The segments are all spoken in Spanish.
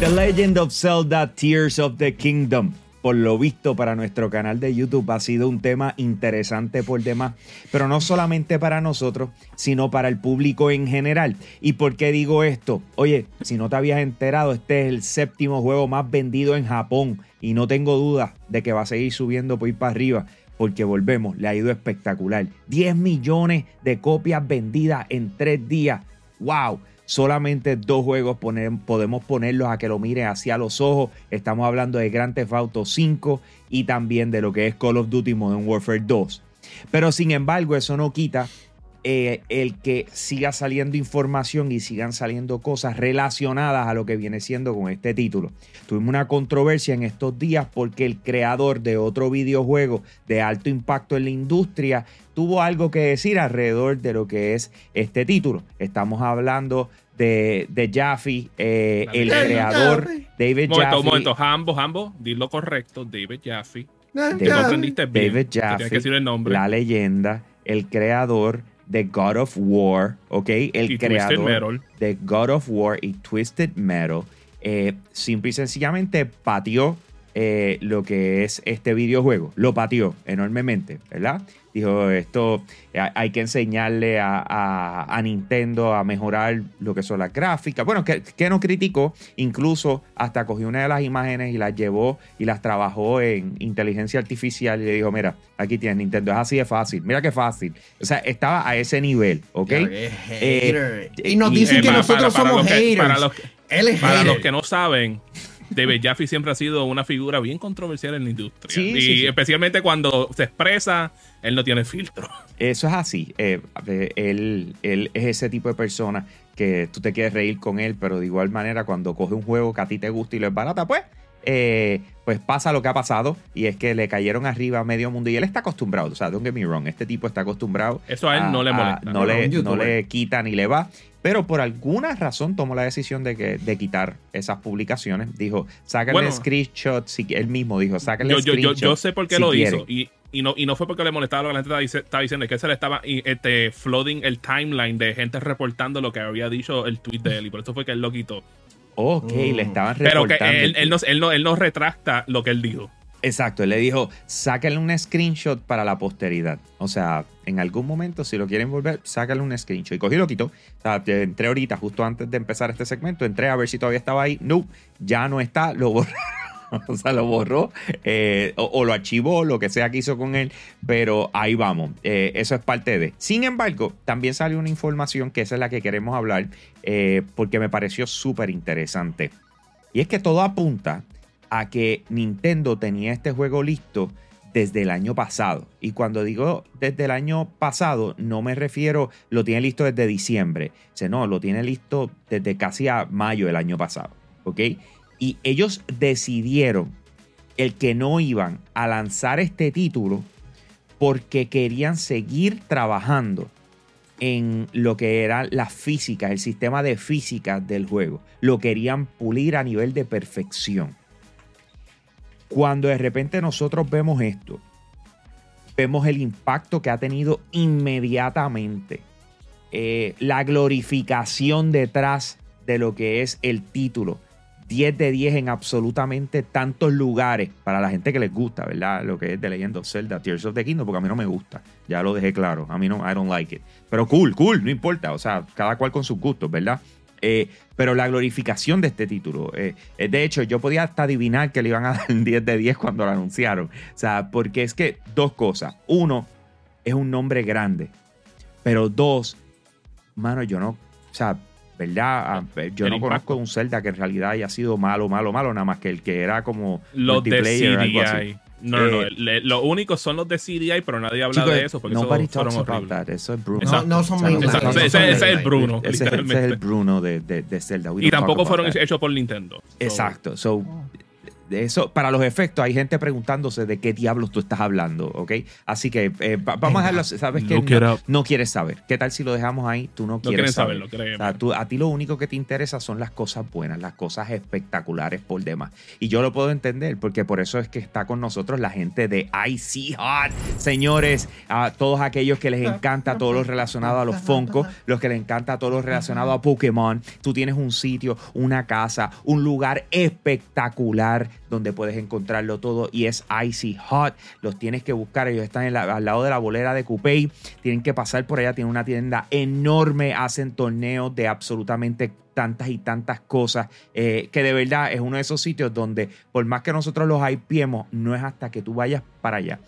The Legend of Zelda Tears of the Kingdom. Por lo visto, para nuestro canal de YouTube ha sido un tema interesante por demás, pero no solamente para nosotros, sino para el público en general. ¿Y por qué digo esto? Oye, si no te habías enterado, este es el séptimo juego más vendido en Japón y no tengo duda de que va a seguir subiendo por ir para arriba porque volvemos, le ha ido espectacular. 10 millones de copias vendidas en tres días. ¡Wow! solamente dos juegos podemos ponerlos a que lo miren hacia los ojos. Estamos hablando de Grand Theft Auto 5 y también de lo que es Call of Duty Modern Warfare 2. Pero sin embargo, eso no quita eh, el que siga saliendo información y sigan saliendo cosas relacionadas a lo que viene siendo con este título. Tuvimos una controversia en estos días porque el creador de otro videojuego de alto impacto en la industria tuvo algo que decir alrededor de lo que es este título. Estamos hablando de, de Jaffe, eh, el creador David Jaffe. Un momento, di lo correcto, David Jaffe. David, David Jaffe, la leyenda, el creador de God of War, ¿ok? El creador de God of War y Twisted Metal, eh, simple y sencillamente pateó eh, lo que es este videojuego. Lo pateó enormemente, ¿verdad? Dijo, esto hay que enseñarle a, Nintendo a mejorar lo que son las gráficas. Bueno, que, que, no criticó, incluso hasta cogió una de las imágenes y las llevó y las trabajó en inteligencia artificial y le dijo, mira, aquí tienes Nintendo, es así de fácil, mira qué fácil. O sea, estaba a ese nivel, ¿ok? Eh, y nos dicen que nosotros somos haters. para los, para los que no saben, David Jaffe siempre ha sido una figura bien controversial en la industria. y especialmente cuando se expresa, él no tiene filtro. Eso es así. Eh, él, él, es ese tipo de persona que tú te quieres reír con él, pero de igual manera cuando coge un juego que a ti te gusta y lo es barata, pues eh, pues pasa lo que ha pasado y es que le cayeron arriba a medio mundo y él está acostumbrado, o sea, don't get me wrong, este tipo está acostumbrado. Eso a él no le molesta. no, le, no, le, quita ni le va, pero por alguna razón tomó la decisión de, que, de quitar esas publicaciones. Dijo, sácale el screenshot, si, él mismo dijo, sácale yo, screenshot. Yo, yo, sé por qué lo hizo y, y, no, y no fue porque le molestaba lo que la gente estaba, diciendo, es que se le estaba este, flooding el timeline de gente reportando lo que había dicho el tweet de él y por eso fue que él lo quitó. Ok, le mm. estaban reportando. Pero que él, él, no, él, no, él no retracta lo que él dijo. Exacto, él le dijo, sáquenle un screenshot para la posteridad. O sea, en algún momento, si lo quieren volver, sáquenle un screenshot. Y cogí y lo quitó. O sea, entré ahorita, justo antes de empezar este segmento, entré a ver si todavía estaba ahí. No, ya no está, lo borré. o sea, lo borró eh, o, lo archivó, lo que sea que hizo con él, pero ahí vamos. Eh, eso es parte de. Sin embargo, también salió una información que esa es la que queremos hablar eh, porque me pareció súper interesante. Y es que todo apunta a que Nintendo tenía este juego listo desde el año pasado. Y cuando digo desde el año pasado, no me refiero, lo tiene listo desde diciembre. O no, lo tiene listo desde casi a mayo del año pasado. ¿Ok? Y ellos decidieron el que no iban a lanzar este título porque querían seguir trabajando en lo que era la física, el sistema de física del juego. Lo querían pulir a nivel de perfección. Cuando de repente nosotros vemos esto, vemos el impacto que ha tenido inmediatamente, eh, la glorificación detrás de lo que es el título, 10 de 10 en absolutamente tantos lugares para la gente que les gusta, ¿verdad? Lo que es de Legend of Zelda, Tears of the Kingdom, porque a mí no me gusta. Ya lo dejé claro. A mí no, I don't like it. Pero cool, cool, no importa. O sea, cada cual con sus gustos, ¿verdad? Eh, pero la glorificación de este título. Eh, eh, de hecho, yo podía hasta adivinar que le iban a dar 10 de 10 cuando lo anunciaron. O sea, porque es que dos cosas. Uno, es un nombre grande. Pero dos, mano, yo no. O sea, ¿verdad? Ah, eh, yo no conozco un Zelda que en realidad haya sido malo, malo, malo, nada más que el que era como los de CDI. No, no, no. Eh, los únicos son los de CDI, pero nadie habla de eso porque nobody eso talks about that. Eso es Bruno. No, no son Exacto. Ese, es el Bruno. Ese, ese, es el Bruno de, de, de Zelda. y tampoco fueron hechos por Nintendo. Exacto. So, eso, para los efectos, hay gente preguntándose de qué diablos tú estás hablando, ¿ok? Así que eh, vamos a dejarlo, ¿sabes que no, quieres saber. ¿Qué tal si lo dejamos ahí? Tú no quieres saber. a ti lo único que te interesa son las cosas buenas, las cosas espectaculares por demás. Y yo lo puedo entender, porque por eso es que está con nosotros la gente de Icy Hot. Señores, a todos aquellos que les encanta todo lo relacionado a los Funko, los que les encanta todo lo relacionado a Pokémon, tú tienes un sitio, una casa, un lugar espectacular donde puedes encontrarlo todo y es Icy Hot. Los tienes que buscar, ellos están al lado de la bolera de Coupé, tienen que pasar por allá, tienen una tienda enorme, hacen torneos de absolutamente tantas y tantas cosas, eh, que de verdad es uno de esos sitios donde por más que nosotros los hypeemos, no es hasta que tú vayas para allá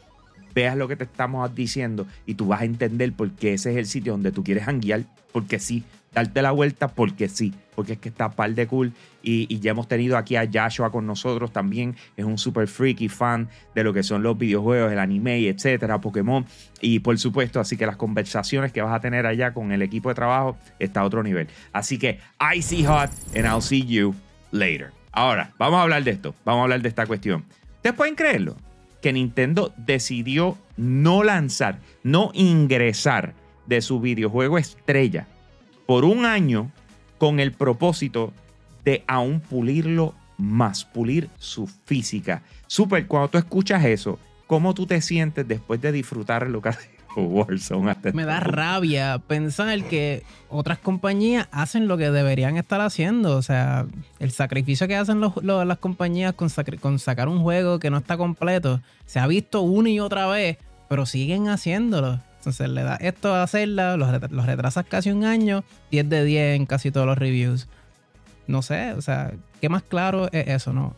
veas lo que te estamos diciendo y tú vas a entender por qué ese es el sitio donde tú quieres hanguear, porque sí, darte la vuelta porque sí, porque es que está par de cool y, ya hemos tenido aquí a Joshua con nosotros también, es un super freaky fan de lo que son los videojuegos, el anime, etcétera, Pokémon y por supuesto, así que las conversaciones que vas a tener allá con el equipo de trabajo está a otro nivel. Así que I see hot and I'll see you later. Ahora, vamos a hablar de esto, vamos a hablar de esta cuestión. ¿Ustedes pueden creerlo? Que Nintendo decidió no lanzar, no ingresar de su videojuego estrella por un año con el propósito de aún pulirlo más, pulir su física. Super, cuando tú escuchas eso, ¿cómo tú te sientes después de disfrutar lo que ha Warzone Me da rabia pensar que otras compañías hacen lo que deberían estar haciendo. O sea, el sacrificio que hacen las compañías con, con sacar un juego que no está completo se ha visto una y otra vez, pero siguen haciéndolo. Entonces le da esto a hacerla, los, retrasas casi un año, 10 de 10 en casi todos los reviews. No sé, o sea, ¿qué más claro es eso, no?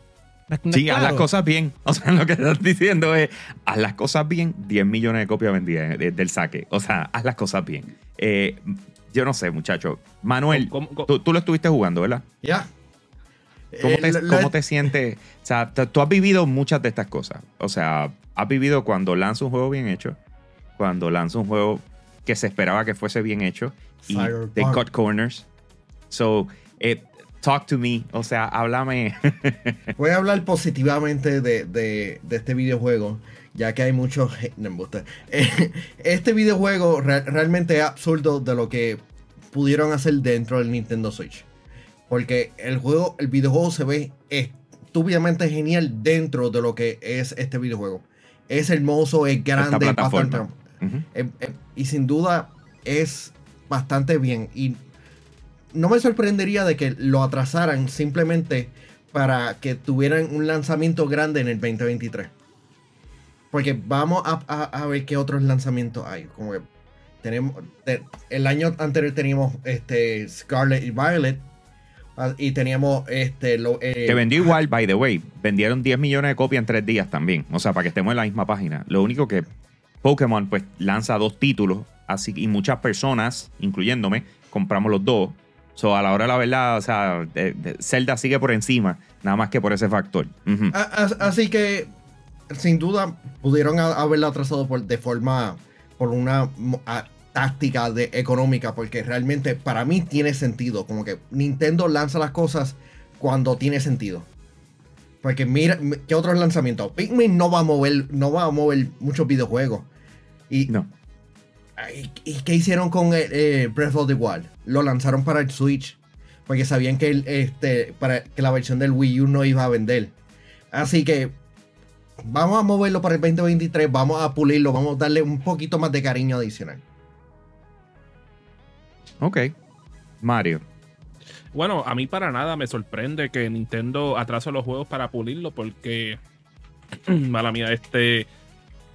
Sí, haz las cosas bien. O sea, lo que estás diciendo es, haz las cosas bien, 10 millones de copias vendidas del saque. O sea, haz las cosas bien. Eh, yo no sé, muchacho. Manuel, tú, lo estuviste jugando, ¿verdad? Ya. ¿Cómo, te, ¿Cómo te sientes? O sea, tú has vivido muchas de estas cosas. O sea, has vivido cuando lanza un juego bien hecho cuando lanza un juego que se esperaba que fuese bien hecho y they cut corners. So, eh, talk to me, o sea, háblame. Voy a hablar positivamente de, este videojuego, ya que hay muchos... este videojuego realmente es absurdo de lo que pudieron hacer dentro del Nintendo Switch. Porque el juego, el videojuego se ve estúpidamente genial dentro de lo que es este videojuego. Es hermoso, es grande, bastante, eh, eh, y sin duda es bastante bien. Y no me sorprendería de que lo atrasaran simplemente para que tuvieran un lanzamiento grande en el 2023. Porque vamos a, ver qué otros lanzamientos hay. Como que tenemos. el año anterior teníamos este Scarlet y Violet. Ah, y teníamos este. Lo, que vendió igual, by the way. Vendieron 10 millones de copias en 3 días también. O sea, para que estemos en la misma página. Lo único que Pokémon pues lanza dos títulos así y muchas personas, incluyéndome, compramos los dos. So, a la hora de la verdad, o sea, Zelda sigue por encima, nada más que por ese factor. Así que, sin duda, pudieron haberla atrasado por, de forma, por una táctica de, económica, porque realmente para mí tiene sentido. Como que Nintendo lanza las cosas cuando tiene sentido. Porque mira, ¿qué otros lanzamientos? Pikmin no va a mover, no va a mover muchos videojuegos. Y, no. ¿Y qué hicieron con eh, Breath of the Wild? Lo lanzaron para el Switch. Porque sabían que, este, para, que la versión del Wii U no iba a vender. Así que vamos a moverlo para el 2023. Vamos a pulirlo. Vamos a darle un poquito más de cariño adicional. Ok. Mario. Bueno, a mí para nada me sorprende que Nintendo atrase los juegos para pulirlo porque, mala mía, este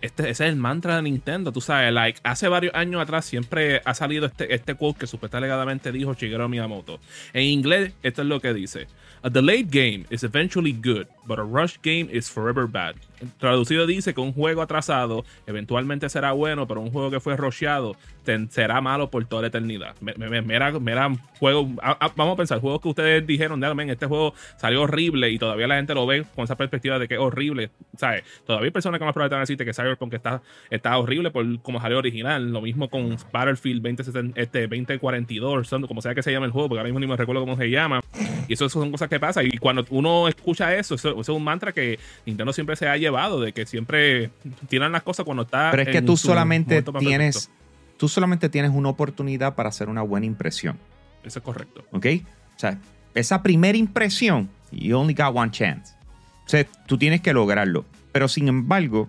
este, ese es el mantra de Nintendo, tú sabes, like, hace varios años atrás siempre ha salido este, este quote que supuestamente dijo Shigeru Miyamoto. En inglés, esto es lo que dice. A delayed game is eventually good, but a rush game is forever bad. Traducido dice que un juego atrasado eventualmente será bueno, pero un juego que fue rusheado será malo por toda la eternidad. Mira, juego, vamos a pensar, juegos que ustedes dijeron, este juego salió horrible y todavía la gente lo ve con esa perspectiva de que es horrible. ¿sabes? Todavía hay personas que más a decirte que Cyberpunk está, está horrible por como salió original. Lo mismo con Battlefield 20, este, 2042, como sea que se llame el juego, porque ahora mismo ni me recuerdo cómo se llama. Y eso, son cosas que pasan. Y cuando uno escucha eso, eso, es un mantra que Nintendo siempre se ha llevado, de que siempre tiran las cosas cuando está. Pero es que tú solamente tienes, perfecto. tú solamente tienes una oportunidad para hacer una buena impresión, Eso es correcto. ¿ok? O sea, esa primera impresión, you only got one chance. O sea, tú tienes que lograrlo. Pero sin embargo,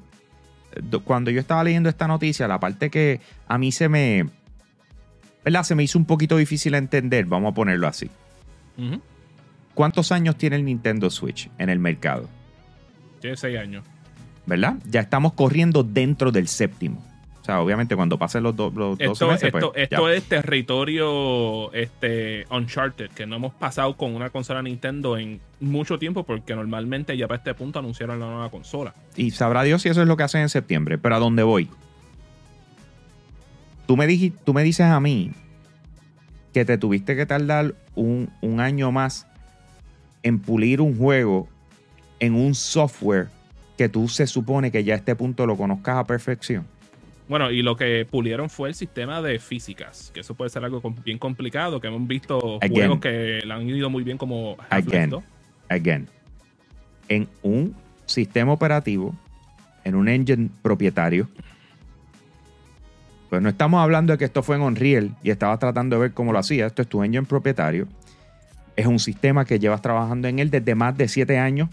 do- cuando yo estaba leyendo esta noticia, la parte que a mí se me, ¿verdad? Se me hizo un poquito difícil entender, vamos a ponerlo así. Ujú. ¿Cuántos años tiene el Nintendo Switch en el mercado? Tiene seis años. ¿Verdad? Ya estamos corriendo dentro del séptimo. O sea, obviamente cuando pasen los, do- los 12 Esto, meses, esto, pues, esto es territorio este, Uncharted, que no hemos pasado con una consola Nintendo en mucho tiempo, porque normalmente ya para este punto anunciaron la nueva consola. Y sabrá Dios si eso es lo que hacen en septiembre. Pero ¿a dónde voy? Tú me, diji- tú me dices a mí que te tuviste que tardar un, un año más en pulir un juego en un software que tú se supone que ya a este punto lo conozcas a perfección. Bueno, y lo que pulieron fue el sistema de físicas, que eso puede ser algo bien complicado, que hemos visto Again. juegos que le han ido muy bien como Again. 2. Again. En un sistema operativo, en un engine propietario. Pues no estamos hablando de que esto fue en Unreal y estabas tratando de ver cómo lo hacía. Esto es tu engine propietario. Es un sistema que llevas trabajando en él desde más de siete años.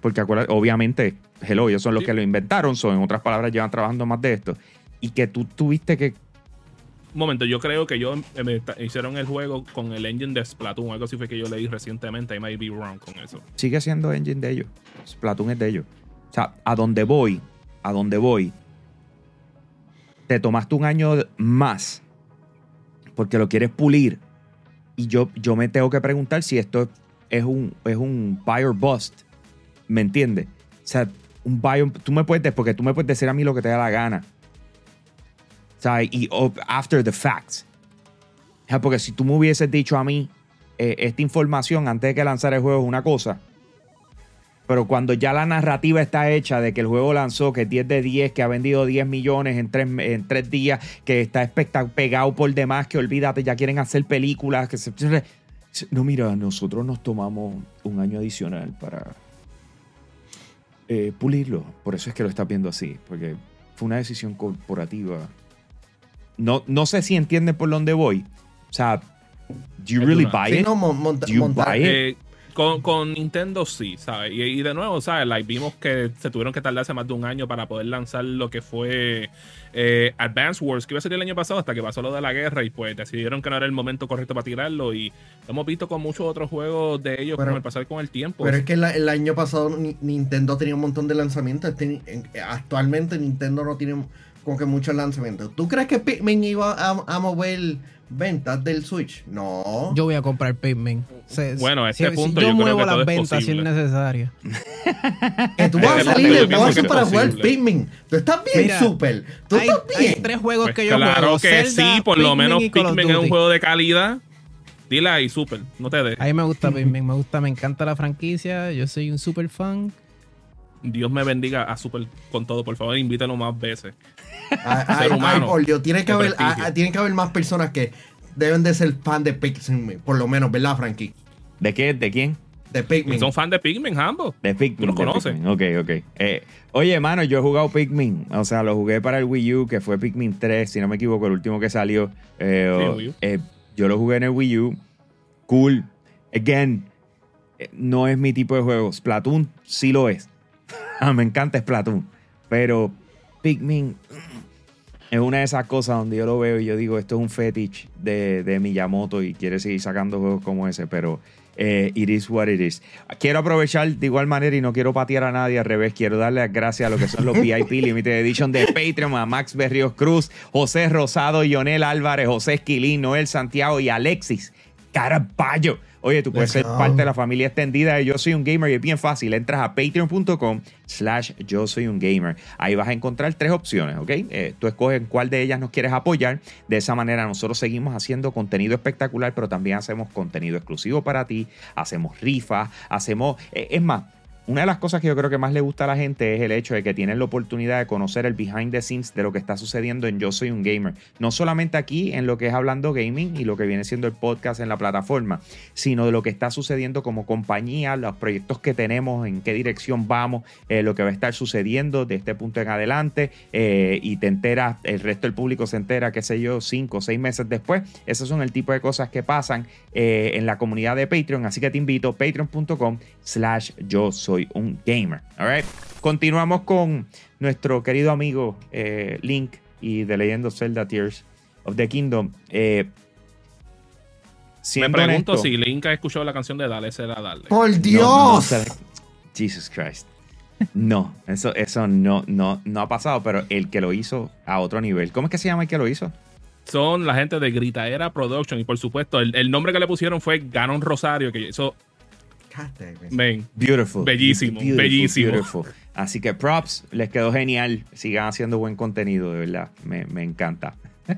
Porque obviamente, hello, ellos son los Sí. que lo inventaron. Son, en otras palabras, llevan trabajando más de esto. Y que tú tuviste que. Un momento, yo creo que yo eh, hicieron el juego con el engine de Splatoon, algo así fue que yo leí recientemente, I might be wrong con eso. sigue siendo engine de ellos. Splatoon es de ellos. O sea, a donde voy, a donde voy, te tomaste un año más porque lo quieres pulir. Y yo, yo me tengo que preguntar si esto es un, es un buy or bust. ¿Me entiendes? O sea, un buy or- tú me puedes, de- porque tú me puedes decir a mí lo que te da la gana. O sea, y after the facts. O sea, porque si tú me hubieses dicho a mí eh, esta información antes de que lanzara el juego es una cosa. Pero cuando ya la narrativa está hecha de que el juego lanzó, que es 10 de 10, que ha vendido 10 millones en 3 en tres días, que está espectac- pegado por demás, que olvídate, ya quieren hacer películas. que se- No, mira, nosotros nos tomamos un año adicional para eh, pulirlo. Por eso es que lo estás viendo así, porque fue una decisión corporativa. No, no sé si entienden por dónde voy. O sea, do you really buy Sí, it? no, mon- monta- Do you buy it? Eh, con, con Nintendo sí, ¿sabes? Y, y de nuevo, ¿sabes? Like, vimos que se tuvieron que tardarse más de un año para poder lanzar lo que fue eh, Advance Wars, que iba a salir el año pasado hasta que pasó lo de la guerra y pues decidieron que no era el momento correcto para tirarlo y lo hemos visto con muchos otros juegos de ellos Pero- con el pasar con el tiempo. Pero es que la- el año pasado Ni- Nintendo tenía un montón de lanzamientos. Este- en- actualmente Nintendo no tiene como que muchos lanzamientos. ¿Tú crees que Pikmin iba a, a mover ventas del Switch? No. Yo voy a comprar Pikmin. Se- Bueno, a este si- punto si yo, yo creo muevo que todo las es ventas si es necesario. que tú vas a salir punto de yo pienso bolsa que es para jugar. Pikmin. Tú estás bien, Mira, super. Tú Hay, estás hay bien. tres juegos Pues que yo claro juego. que Zelda, sí, por lo menos Pikmin es un juego de calidad. Dile ahí, super, no te dejes. A mí me gusta Pikmin, me gusta, me encanta la franquicia. Yo soy un super fan. Dios me bendiga a Super con todo, por favor, invítalo más veces. Ay, ay, ay, por Dios, tiene que, haber, prestigio. ah, ah, tiene que haber más personas que deben de ser fan de Pikmin. Por lo menos, ¿verdad, Frankie? ¿De qué? ¿De quién? De Pikmin. Son fan de Pikmin, ambos. De Pikmin. ¿Tú los conoces? Pikmin. Ok, ok. Eh, oye, mano, yo he jugado Pikmin. O sea, lo jugué para el Wii U, que fue Pikmin 3, si no me equivoco, el último que salió. Eh, Sí, o- Wii U. eh, yo lo jugué en el Wii U. Cool. Again, no es mi tipo de juego. Splatoon sí lo es. Ah, me encanta Splatoon. Pero Pikmin es una de esas cosas donde yo lo veo y yo digo, esto es un fetish de, de Miyamoto y quiere seguir sacando juegos como ese, pero eh, it is what it is. Quiero aprovechar de igual manera y no quiero patear a nadie al revés. Quiero darle las gracias a lo que son los VIP Limited Edition de Patreon, a Max Berrios Cruz, José Rosado, Yonel Álvarez, José Esquilín, Noel Santiago y Alexis Caraballo. Oye, tú puedes ser Let's go. parte de la familia extendida de Yo Soy un Gamer y es bien fácil. Entras a patreon.com slash Yo Soy un Gamer. Ahí vas a encontrar tres opciones, ¿ok? Eh, tú escoges cuál de ellas nos quieres apoyar. De esa manera nosotros seguimos haciendo contenido espectacular, pero también hacemos contenido exclusivo para ti. Hacemos rifas, hacemos... eh, es más, una de las cosas que yo creo que más le gusta a la gente es el hecho de que tienen la oportunidad de conocer el behind the scenes de lo que está sucediendo en Yo Soy un Gamer. No solamente aquí en lo que es Hablando Gaming y lo que viene siendo el podcast en la plataforma, sino de lo que está sucediendo como compañía, los proyectos que tenemos, en qué dirección vamos, eh, lo que va a estar sucediendo de este punto en adelante eh, y te enteras, el resto del público se entera, qué sé yo, cinco o seis meses después. Esos son el tipo de cosas que pasan eh, en la comunidad de Patreon, así que te invito patreon.com slash yo soy soy un gamer. All Continuamos con nuestro querido amigo eh, Link y The Legend of Zelda Tears of the Kingdom. Eh, Me pregunto si Link ha escuchado la canción de Dale, será Dale. ¡Por Dios! Jesus Christ. No, eso, eso no, no, no ha pasado, pero el que lo hizo a otro nivel. ¿Cómo es que se llama el que lo hizo? Son la gente de Gritaera Production y por supuesto el, el nombre que le pusieron fue Ganon Rosario, que hizo beautiful. Bellísimo, bellísimo. Así que props, les quedó genial. Sigan haciendo buen contenido, de verdad. Me, encanta.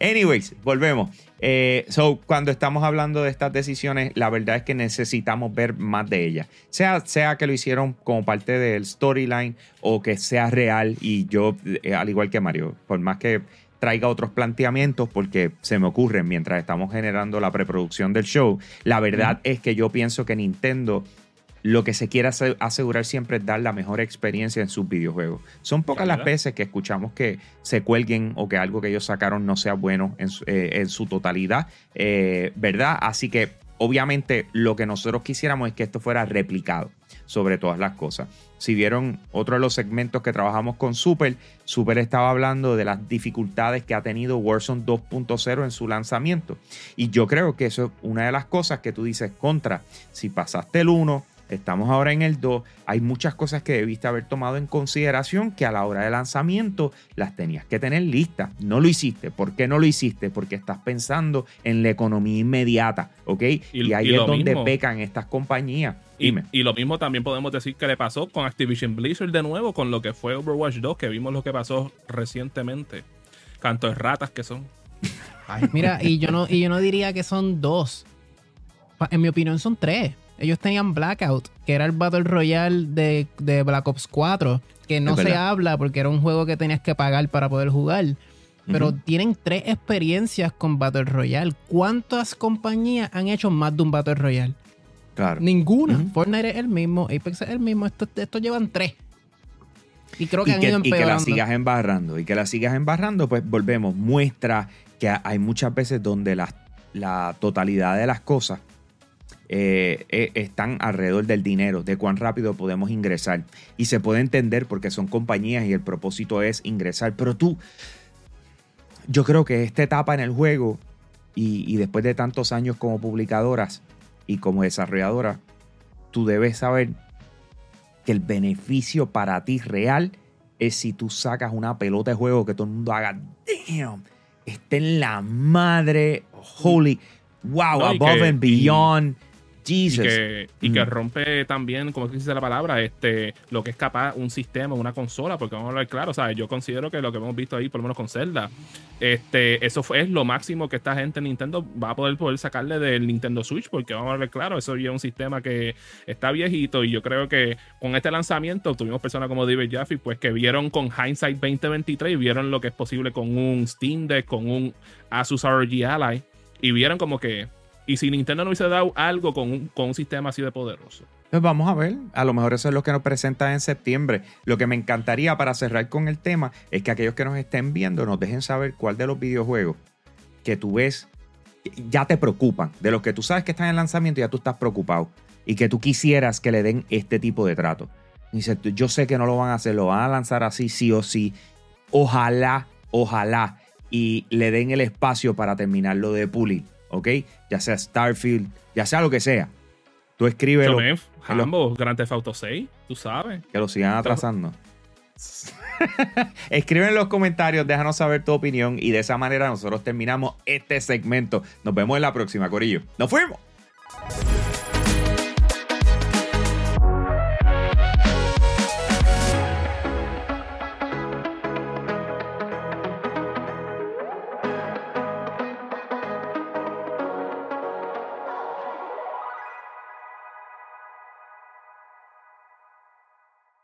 Anyways, volvemos. Eh, so, cuando estamos hablando de estas decisiones, la verdad es que necesitamos ver más de ellas. Sea, sea que lo hicieron como parte del storyline o que sea real. Y yo, eh, al igual que Mario, por más que traiga otros planteamientos porque se me ocurren mientras estamos generando la preproducción del show. La verdad es que yo pienso que Nintendo lo que se quiere asegurar siempre es dar la mejor experiencia en sus videojuegos. Son pocas las veces que escuchamos que se cuelguen o que algo que ellos sacaron no sea bueno en su, eh, totalidad, eh, ¿verdad? Así que obviamente lo que nosotros quisiéramos es que esto fuera replicado sobre todas las cosas. Si vieron otro de los segmentos que trabajamos con Super, Super estaba hablando de las dificultades que ha tenido Warzone 2.0 en su lanzamiento. Y yo creo que eso es una de las cosas que tú dices contra. Si pasaste el 1, Estamos ahora en el 2. Hay muchas cosas que debiste haber tomado en consideración que a la hora de lanzamiento las tenías que tener listas. No lo hiciste. ¿Por qué no lo hiciste? Porque estás pensando en la economía inmediata, ¿ok? Y, ahí es donde pecan estas compañías. Dime. Y, lo mismo también podemos decir que le pasó con Activision Blizzard de nuevo, con lo que fue Overwatch 2, que vimos lo que pasó recientemente. Canto de ratas que son. Mira, y yo no, y yo no diría que son dos. En mi opinión son tres ellos tenían Blackout, que era el Battle Royale de, Black Ops 4, que no se habla porque era un juego que tenías que pagar para poder jugar. Pero tienen tres experiencias con Battle Royale. ¿Cuántas compañías han hecho más de un Battle Royale? Claro. Ninguna. Fortnite es el mismo, Apex es el mismo. Estos esto llevan tres. Y creo que han ido empeorando. Y que la sigas embarrando. Y que la sigas embarrando, pues volvemos. Muestra que hay muchas veces donde la, la totalidad de las cosas eh, eh, están alrededor del dinero, de cuán rápido podemos ingresar. Y se puede entender porque son compañías y el propósito es ingresar. Pero tú, yo creo que esta etapa en el juego y, después de tantos años como publicadoras y como desarrolladora, tú debes saber que el beneficio para ti real es si tú sacas una pelota de juego que todo el mundo haga, damn, esté en la madre, holy, wow, above and beyond. Y que, y que mm. rompe también, como dice la palabra, este, lo que es capaz un sistema, una consola, porque vamos a hablar claro, ¿sabes? Yo considero que lo que hemos visto ahí, por lo menos con Zelda, este, eso fue, es lo máximo que esta gente en Nintendo va a poder, poder sacarle del Nintendo Switch, porque vamos a ver claro, eso ya es un sistema que está viejito y yo creo que con este lanzamiento tuvimos personas como David Jaffe, pues que vieron con Hindsight 2023 y vieron lo que es posible con un Steam Deck, con un Asus ROG Ally y vieron como que y si Nintendo no hubiese dado algo con un, con un sistema así de poderoso. Pues vamos a ver, a lo mejor eso es lo que nos presenta en septiembre. Lo que me encantaría para cerrar con el tema es que aquellos que nos estén viendo nos dejen saber cuál de los videojuegos que tú ves ya te preocupan, de los que tú sabes que están en lanzamiento ya tú estás preocupado y que tú quisieras que le den este tipo de trato. Dice, yo sé que no lo van a hacer, lo van a lanzar así sí o sí. Ojalá, ojalá y le den el espacio para terminarlo de pulir. ¿Ok? Ya sea Starfield, ya sea lo que sea. Tú escríbelo. Ambos, Grand Theft Auto 6, tú sabes. Que lo sigan atrasando. Escribe en los comentarios, déjanos saber tu opinión y de esa manera nosotros terminamos este segmento. Nos vemos en la próxima, Corillo. ¡Nos fuimos!